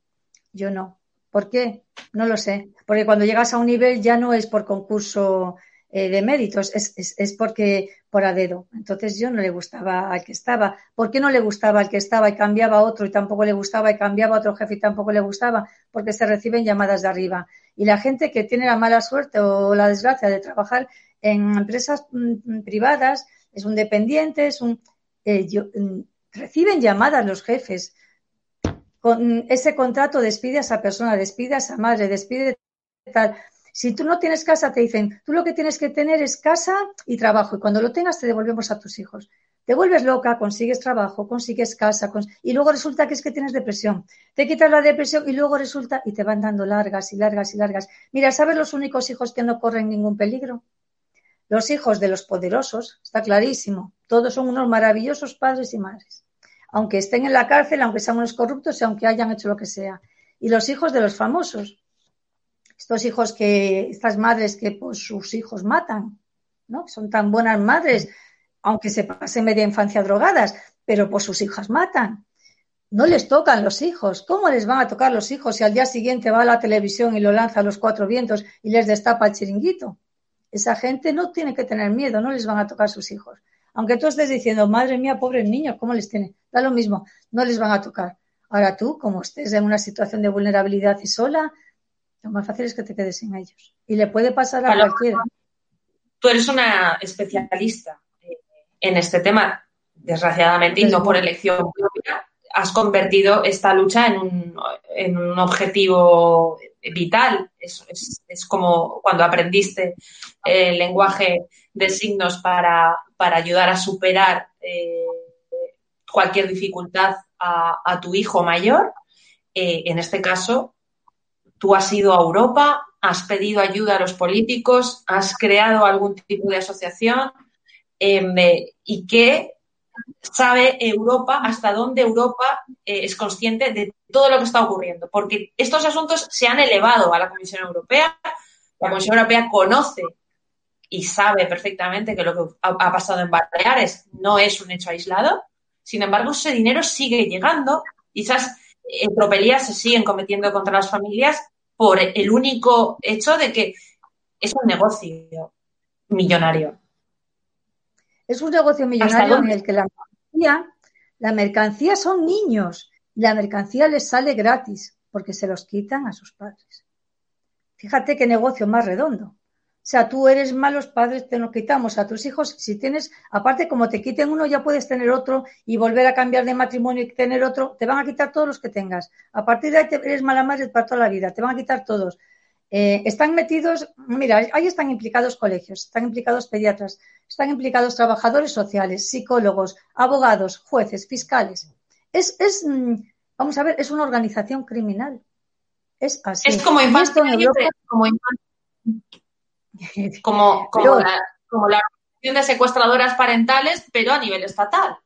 Yo no. ¿Por qué? No lo sé. Porque cuando llegas a un nivel ya no es por concurso eh, de méritos, es, es, porque por a dedo. Entonces yo no le gustaba al que estaba. ¿Por qué no le gustaba al que estaba y cambiaba a otro y tampoco le gustaba y cambiaba a otro jefe y tampoco le gustaba? Porque se reciben llamadas de arriba. Y la gente que tiene la mala suerte o la desgracia de trabajar en empresas mm, privadas, es un dependiente, es un... Eh, mm, reciben llamadas los jefes con ese contrato despide a esa persona, despide a esa madre, despide tal. Si tú no tienes casa, te dicen, tú lo que tienes que tener es casa y trabajo. Y cuando lo tengas, te devolvemos a tus hijos. Te vuelves loca, consigues trabajo, consigues casa, y luego resulta que es que tienes depresión. Te quitas la depresión y luego resulta, y te van dando largas y largas y largas. Mira, ¿sabes los únicos hijos que no corren ningún peligro? Los hijos de los poderosos, está clarísimo. Todos son unos maravillosos padres y madres aunque estén en la cárcel, aunque sean unos corruptos y aunque hayan hecho lo que sea. Y los hijos de los famosos, estos hijos que, estas madres que pues, sus hijos matan, ¿no? Son tan buenas madres, aunque se pasen media infancia drogadas, pero pues sus hijas matan. No les tocan los hijos. ¿Cómo les van a tocar los hijos si al día siguiente va a la televisión y lo lanza a los cuatro vientos y les destapa el chiringuito? Esa gente no tiene que tener miedo, no les van a tocar sus hijos. Aunque tú estés diciendo, madre mía, pobres niños, ¿cómo les tiene? Da lo mismo, no les van a tocar. Ahora tú, como estés en una situación de vulnerabilidad y sola, lo más fácil es que te quedes sin ellos. Y le puede pasar a cualquiera. Tú eres una especialista eh, en este tema, desgraciadamente, y no por elección propia. Has convertido esta lucha en un, en un objetivo vital. Es, es, como cuando aprendiste el lenguaje de signos para, para ayudar a superar eh, cualquier dificultad a, tu hijo mayor. Eh, en este caso, tú has ido a Europa, has pedido ayuda a los políticos, has creado algún tipo de asociación em, y que sabe Europa hasta dónde Europa eh, es consciente de todo lo que está ocurriendo, porque estos asuntos se han elevado a la Comisión Europea, la Comisión Europea conoce y sabe perfectamente que lo que ha, pasado en Baleares no es un hecho aislado, sin embargo ese dinero sigue llegando y esas tropelías se siguen cometiendo contra las familias por el único hecho de que es un negocio millonario. Es un negocio millonario en el que la mercancía, la mercancía son niños. La mercancía les sale gratis porque se los quitan a sus padres. Fíjate qué negocio más redondo. O sea, tú eres malos padres, te lo quitamos a tus hijos. Si tienes, aparte, como te quiten uno, ya puedes tener otro y volver a cambiar de matrimonio y tener otro. Te van a quitar todos los que tengas. A partir de ahí eres mala madre para toda la vida. Te van a quitar todos. Eh, están metidos, mira, ahí están implicados colegios, están implicados pediatras, están implicados trabajadores sociales, psicólogos, abogados, jueces, fiscales. Es, es mm, vamos a ver, es una organización criminal. Es así. Es como infancia, como, como, como, la, como la organización de secuestradoras parentales, pero a nivel estatal.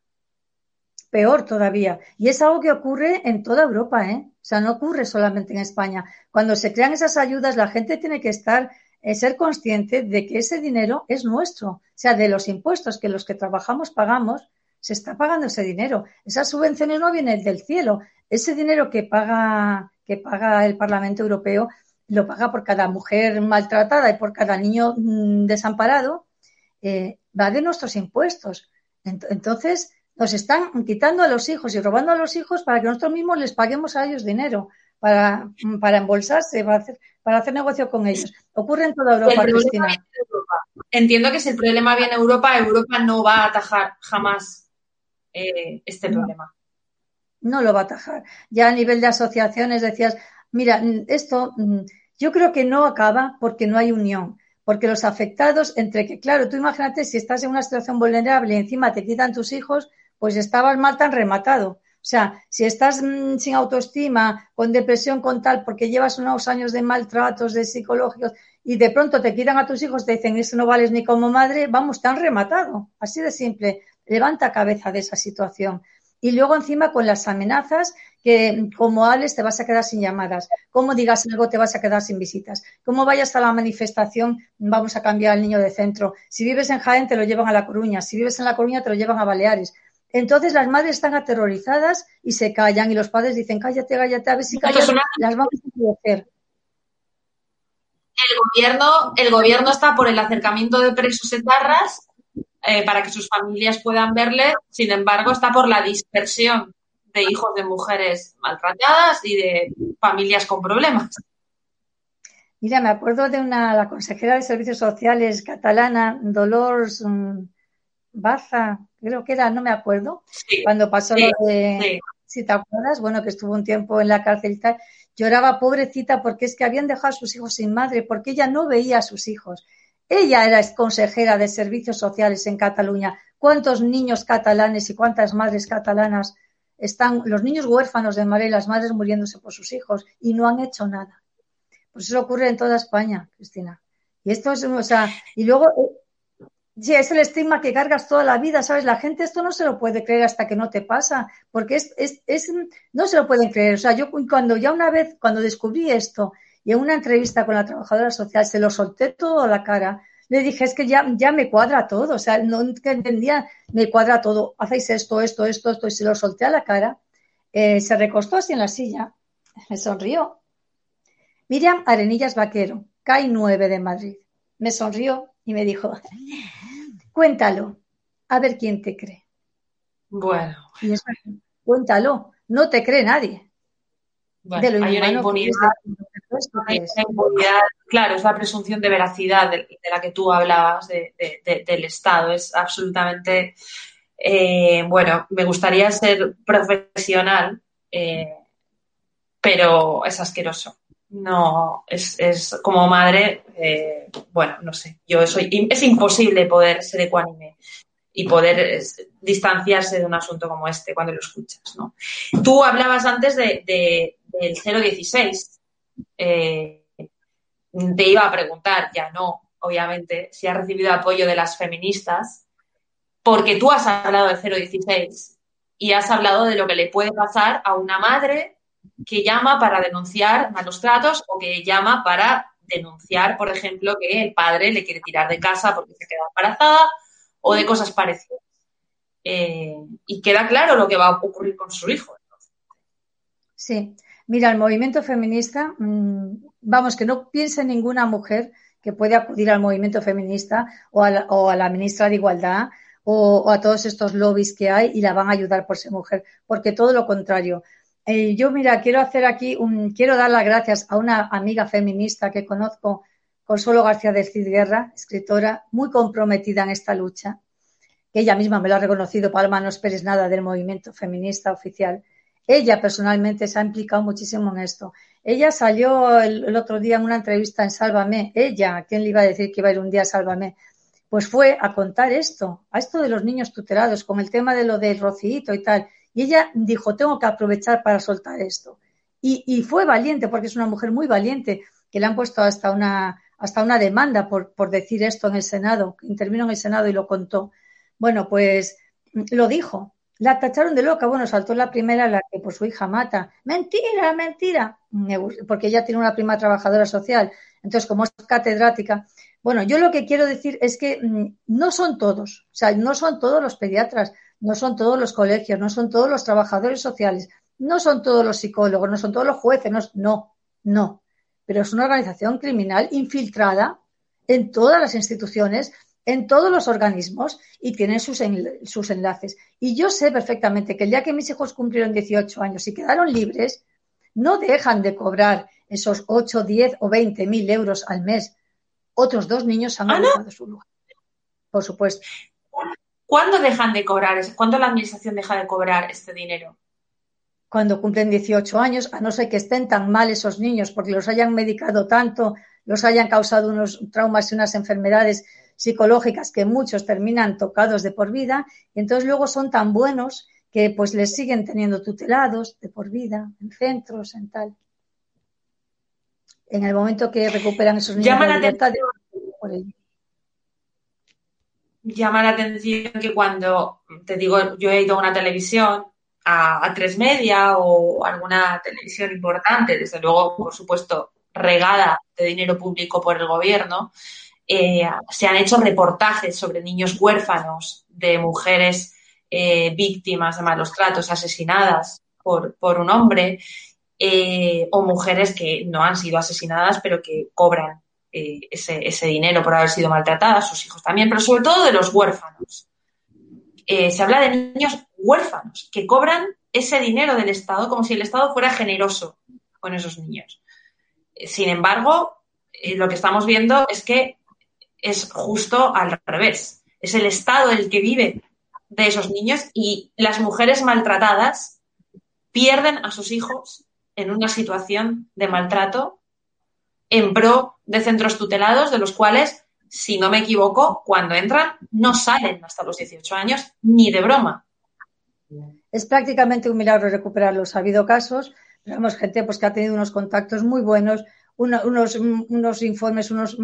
Peor todavía. Y es algo que ocurre en toda Europa, ¿eh? O sea, no ocurre solamente en España. Cuando se crean esas ayudas, la gente tiene que estar, eh, ser consciente de que ese dinero es nuestro. O sea, de los impuestos que los que trabajamos pagamos, se está pagando ese dinero. Esas subvenciones no vienen del cielo. Ese dinero que paga, que paga el Parlamento Europeo lo paga por cada mujer maltratada y por cada niño mm, desamparado, eh, va de nuestros impuestos. Entonces, nos están quitando a los hijos y robando a los hijos para que nosotros mismos les paguemos a ellos dinero para, para embolsarse, para hacer, para hacer negocio con ellos. Ocurre en toda Europa, Cristina. Entiendo que si el problema viene a Europa, Europa no va a atajar jamás eh, este problema. No lo va a atajar. Ya a nivel de asociaciones decías, mira, esto mm, yo creo que no acaba porque no hay unión porque los afectados, entre que, claro, tú imagínate si estás en una situación vulnerable y encima te quitan tus hijos, pues estabas mal tan rematado. O sea, si estás mm, sin autoestima, con depresión, con tal, porque llevas unos años de maltratos, de psicológicos, y de pronto te quitan a tus hijos, te dicen, eso no vales ni como madre, vamos, te han rematado. Así de simple. Levanta cabeza de esa situación. Y luego encima con las amenazas que como hables te vas a quedar sin llamadas, como digas algo te vas a quedar sin visitas, como vayas a la manifestación vamos a cambiar al niño de centro, si vives en Jaén te lo llevan a La Coruña, si vives en La Coruña te lo llevan a Baleares. Entonces las madres están aterrorizadas y se callan y los padres dicen cállate, cállate, a ver si callas, las vamos a hacer. El gobierno, el gobierno está por el acercamiento de presos etarras eh, para que sus familias puedan verle, sin embargo está por la dispersión de hijos de mujeres maltratadas y de familias con problemas. Mira, me acuerdo de una, la consejera de Servicios Sociales catalana, Dolores mm, Baza, creo que era, no me acuerdo, cuando pasó lo de, si te acuerdas, bueno, que estuvo un tiempo en la cárcel y tal, lloraba pobrecita porque es que habían dejado a sus hijos sin madre, porque ella no veía a sus hijos. Ella era consejera de servicios sociales en Cataluña. ¿Cuántos niños catalanes y cuántas madres catalanas están, los niños huérfanos de madre y las madres muriéndose por sus hijos y no han hecho nada? Pues eso ocurre en toda España, Cristina. Y esto es, o sea, y luego eh, Sí, es el estigma que cargas toda la vida, ¿sabes? La gente esto no se lo puede creer hasta que no te pasa, porque es, es, es, no se lo pueden creer. O sea, yo cuando ya una vez, cuando descubrí esto y en una entrevista con la trabajadora social se lo solté todo a la cara, le dije, es que ya, ya me cuadra todo, o sea, no entendía, me cuadra todo, hacéis esto, esto, esto, esto, y se lo solté a la cara, eh, se recostó así en la silla, me sonrió. Miriam Arenillas Vaquero, CAI 9 de Madrid, me sonrió y me dijo, cuéntalo, a ver quién te cree. Bueno. Y eso, cuéntalo, no te cree nadie. De hay una impunidad, claro, es la presunción de veracidad de, la que tú hablabas del Estado. Es absolutamente, eh, bueno, me gustaría ser profesional, eh, pero es asqueroso no, es, es como madre, eh, bueno, no sé, yo soy, es imposible poder ser ecuánime. y poder distanciarse de un asunto como este cuando lo escuchas. ¿no? Tú hablabas antes de, del 016. Eh, te iba a preguntar, ya no, obviamente, si has recibido apoyo de las feministas, porque tú has hablado del 016 y has hablado de lo que le puede pasar a una madre que llama para denunciar malos tratos o que llama para denunciar, por ejemplo, que el padre le quiere tirar de casa porque se queda embarazada o de cosas parecidas. Eh, y queda claro lo que va a ocurrir con su hijo. Sí, mira, el movimiento feminista, mm, vamos, que no piense ninguna mujer que puede acudir al movimiento feminista o a la, ministra de Igualdad o, a todos estos lobbies que hay y la van a ayudar por ser mujer, porque todo lo contrario. Eh, yo, mira, quiero hacer aquí un, quiero dar las gracias a una amiga feminista que conozco, Consuelo García de Cid Guerra, escritora muy comprometida en esta lucha, que ella misma me lo ha reconocido, Palma, no esperes nada del movimiento feminista oficial. Ella personalmente se ha implicado muchísimo en esto. Ella salió el, otro día en una entrevista en Sálvame. Ella, ¿quién le iba a decir que iba a ir un día a Sálvame? Pues fue a contar esto, a esto de los niños tutelados, con el tema de lo del rocito y tal. Y ella dijo, tengo que aprovechar para soltar esto. Y, fue valiente, porque es una mujer muy valiente, que le han puesto hasta una, hasta una demanda por, por decir esto en el Senado. Intervino en el Senado y lo contó. Bueno, pues lo dijo. La tacharon de loca. Bueno, saltó la primera, la que por su hija mata. Mentira, mentira. Porque ella tiene una prima trabajadora social. Entonces, como es catedrática. Bueno, yo lo que quiero decir es que mm, no son todos. O sea, no son todos los pediatras, no son todos los colegios, no son todos los trabajadores sociales, no son todos los psicólogos, no son todos los jueces. No, no. no. Pero es una organización criminal infiltrada en todas las instituciones en todos los organismos y tienen sus, sus enlaces. Y yo sé perfectamente que el día que mis hijos cumplieron 18 años y quedaron libres, no dejan de cobrar esos 8, 10 o 20 mil euros al mes. Otros dos niños han ¿Ah, su lugar. Por supuesto. ¿Cuándo dejan de cobrar? ¿Cuándo la administración deja de cobrar este dinero? Cuando cumplen 18 años, a no ser que estén tan mal esos niños porque los hayan medicado tanto, los hayan causado unos traumas y unas enfermedades psicológicas que muchos terminan tocados de por vida y entonces luego son tan buenos que pues les siguen teniendo tutelados de por vida en centros, en tal. En el momento que recuperan esos niños llama la libertad Llama la atención que cuando, te digo, yo he ido a una televisión, a, a tres media o alguna televisión importante, desde luego, por supuesto, regada de dinero público por el gobierno, eh, se han hecho reportajes sobre niños huérfanos de mujeres eh, víctimas de malos tratos, asesinadas por, un hombre, eh, o mujeres que no han sido asesinadas, pero que cobran ese, dinero por haber sido maltratadas, sus hijos también, pero sobre todo de los huérfanos. se habla de niños huérfanos que cobran ese dinero del Estado como si el Estado fuera generoso con esos niños. Sin embargo, lo que estamos viendo es que es justo al revés. Es el Estado el que vive de esos niños y las mujeres maltratadas pierden a sus hijos en una situación de maltrato en pro de centros tutelados, de los cuales, si no me equivoco, cuando entran no salen hasta los 18 años ni de broma. Es prácticamente un milagro recuperarlos. Ha habido casos, tenemos gente pues, que ha tenido unos contactos muy buenos, unos, unos informes, unos,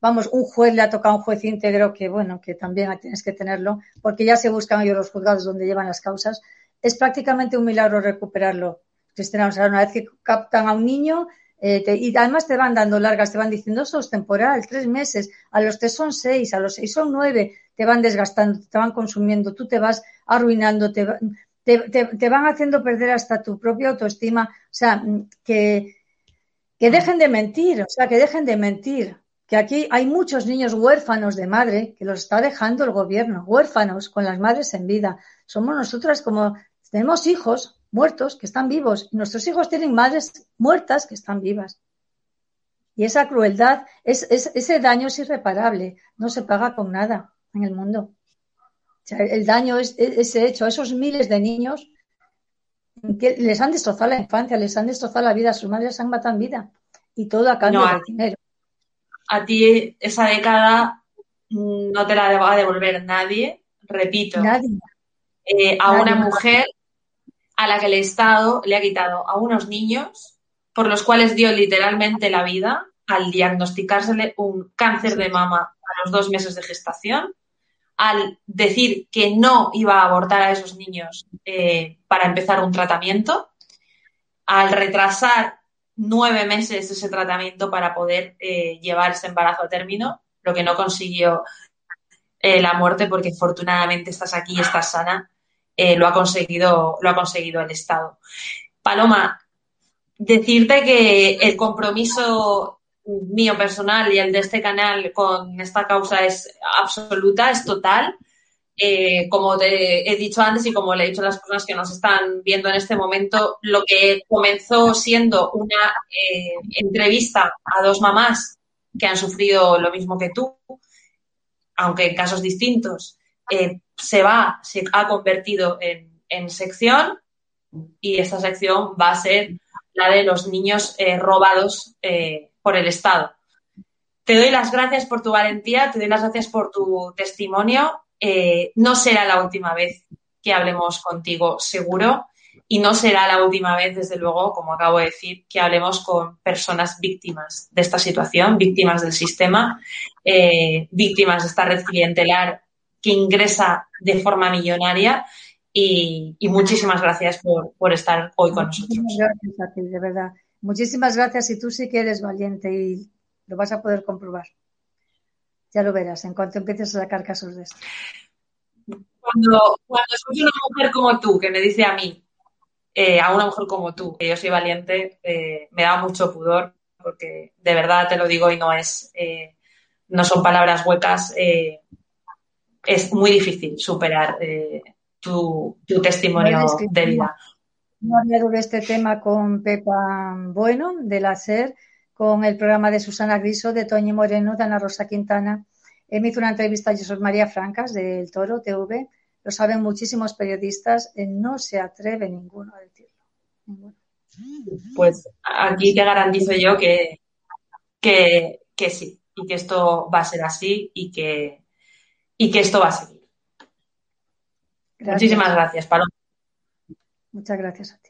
vamos, un juez le ha tocado un juez íntegro que, bueno, que también tienes que tenerlo, porque ya se buscan ellos los juzgados donde llevan las causas. Es prácticamente un milagro recuperarlo. Cristina, o sea, una vez que captan a un niño, eh, y además te van dando largas, te van diciendo eso es temporal, tres meses, a los tres son seis, a los seis son nueve, te van desgastando, te van consumiendo, tú te vas arruinando, te, te, te van haciendo perder hasta tu propia autoestima. O sea, que, que dejen de mentir, o sea, que dejen de mentir. Que aquí hay muchos niños huérfanos de madre que los está dejando el gobierno, huérfanos con las madres en vida. Somos nosotras como tenemos hijos muertos que están vivos y nuestros hijos tienen madres muertas que están vivas. Y esa crueldad, es, ese daño es irreparable, no se paga con nada en el mundo. el daño es ese hecho, esos miles de niños que les han destrozado la infancia, les han destrozado la vida, sus madres han matado en vida y todo a cambio de dinero. A ti esa década no te la va a devolver nadie repito, eh, a una mujer a la que el Estado le ha quitado a unos niños por los cuales dio literalmente la vida al diagnosticársele un cáncer de mama a los dos meses de gestación, al decir que no iba a abortar a esos niños eh, para empezar un tratamiento, al retrasar nueve meses ese tratamiento para poder eh, llevar ese embarazo a término, lo que no consiguió eh, la muerte porque afortunadamente estás aquí, estás sana, lo, ha conseguido, lo ha conseguido el Estado. Paloma, decirte que el compromiso mío personal y el de este canal con esta causa es absoluta, es total. Eh, como te he dicho antes y como le he dicho a las personas que nos están viendo en este momento, lo que comenzó siendo una eh, entrevista a dos mamás que han sufrido lo mismo que tú, aunque en casos distintos, eh, se va, se ha convertido en, en, sección y esta sección va a ser la de los niños robados por el Estado. Te doy las gracias por tu valentía, te doy las gracias por tu testimonio. Eh, no será la última vez que hablemos contigo, seguro, y no será la última vez, desde luego, como acabo de decir, que hablemos con personas víctimas de esta situación, víctimas del sistema, eh, víctimas de esta red clientelar que ingresa de forma millonaria. Y, muchísimas gracias por, por, estar hoy con nosotros. Gracias a ti, de verdad. Muchísimas gracias y tú sí que eres valiente y lo vas a poder comprobar. Ya lo verás en cuanto empieces a sacar casos de esto. Cuando, cuando escucho una mujer como tú que me dice a mí, eh, a una mujer como tú, que yo soy valiente, eh, me da mucho pudor porque de verdad te lo digo y no es, eh, no son palabras huecas. es muy difícil superar tu, tu, testimonio de vida hablado de este tema con Pepa Bueno, de la SER, con el programa de Susana Griso, de Toñi Moreno, de Ana Rosa Quintana. me hizo una entrevista a Jesús María Francas, del Toro TV. Lo saben muchísimos periodistas, eh, no se atreve ninguno a decirlo. Pues aquí te garantizo yo que, que, que, sí, y que esto va a ser así y que, y que esto va a seguir. Muchísimas gracias, Paloma. Muchas gracias a ti.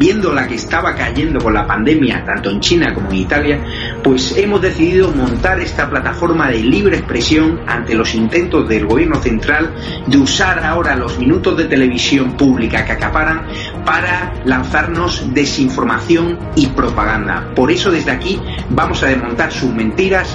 viendo la que estaba cayendo con la pandemia, tanto en China como en Italia, pues hemos decidido montar esta plataforma de libre expresión ante los intentos del gobierno central de usar ahora los minutos de televisión pública que acaparan para lanzarnos desinformación y propaganda. Por eso desde aquí vamos a desmontar sus mentiras,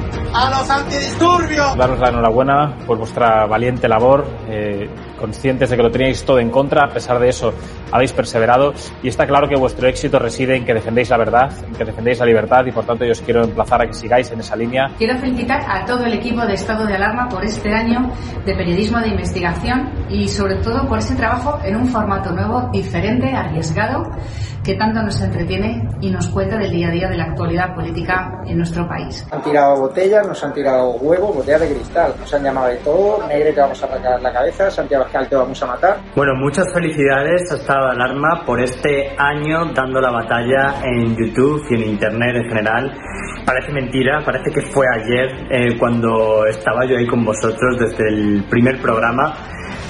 a los antidisturbios. Daros la enhorabuena por vuestra valiente labor, eh, conscientes de que lo teníais todo en contra, a pesar de eso habéis perseverado y está claro que vuestro éxito reside en que defendéis la verdad, en que defendéis la libertad y por tanto yo os quiero emplazar a que sigáis en esa línea. Quiero felicitar a todo el equipo de Estado de Alarma por este año de periodismo de investigación y sobre todo por ese trabajo en un formato nuevo, diferente, arriesgado que tanto nos entretiene y nos cuenta del día a día de la actualidad política en nuestro país. Han tirado botellas, nos han tirado huevos, botellas de cristal, nos han llamado de todo, negre te vamos a arrancar la cabeza, Santiago Escal te vamos a matar. Bueno, muchas felicidades a Estado de Alarma por este año dando la batalla en YouTube y en Internet en general. Parece mentira, parece que fue ayer eh, cuando estaba yo ahí con vosotros desde el primer programa,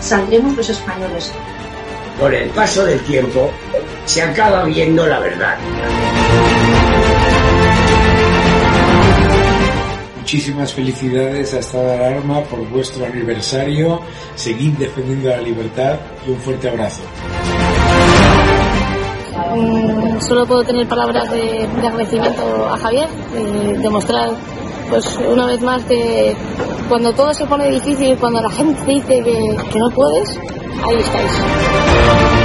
Saldremos los españoles. Con el paso del tiempo se acaba viendo la verdad. Muchísimas felicidades a Estado de Alarma por vuestro aniversario. Seguid defendiendo la libertad y un fuerte abrazo. Mm, solo puedo tener palabras de, de agradecimiento a Javier, eh, demostrar pues una vez más que cuando todo se pone difícil, cuando la gente dice que, que no puedes, ahí estáis.